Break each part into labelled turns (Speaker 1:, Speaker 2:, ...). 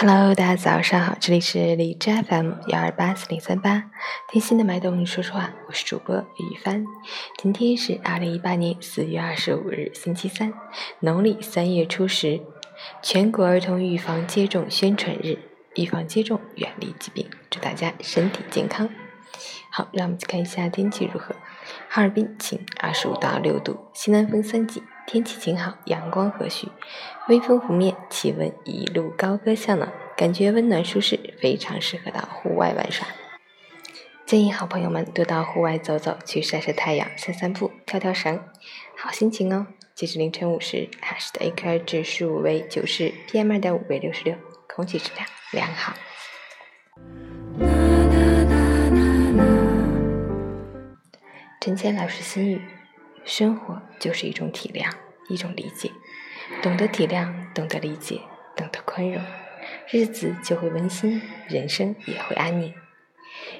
Speaker 1: Hello，大家早上好，这里是荔枝 FM 幺二八四零三八，听心的脉动说说话，我是主播雨帆。今天是二零一八年四月二十五日，星期三，农历三月初十，全国儿童预防接种宣传日，预防接种，远离疾病，祝大家身体健康。好，让我们去看一下天气如何。哈尔滨晴，二十五到六度，西南风三级。天气晴好，阳光和煦，微风拂面，气温一路高歌向暖，感觉温暖舒适，非常适合到户外玩耍。建议好朋友们多到户外走走，去晒晒太阳，散散步，跳跳绳，好心情哦。截止凌晨五时，哈市的 AQI 指数为九十，PM 二点五为六十六，空气质量良好。陈谦老师心语。生活就是一种体谅，一种理解。懂得体谅，懂得理解，懂得宽容，日子就会温馨，人生也会安宁。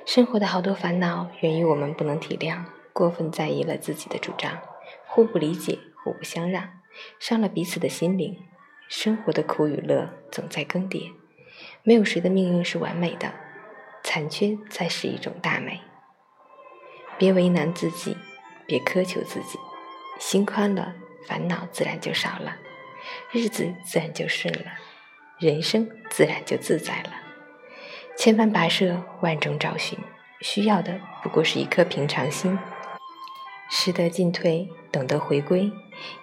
Speaker 1: 生活的好多烦恼源于我们不能体谅，过分在意了自己的主张，互不理解，互不相让，伤了彼此的心灵。生活的苦与乐总在更迭，没有谁的命运是完美的，残缺才是一种大美。别为难自己。别苛求自己，心宽了，烦恼自然就少了，日子自然就顺了，人生自然就自在了。千帆跋涉，万众找寻，需要的不过是一颗平常心。识得进退，懂得回归，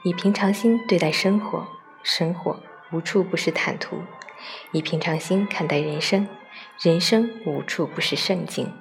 Speaker 1: 以平常心对待生活，生活无处不是坦途；以平常心看待人生，人生无处不是胜境。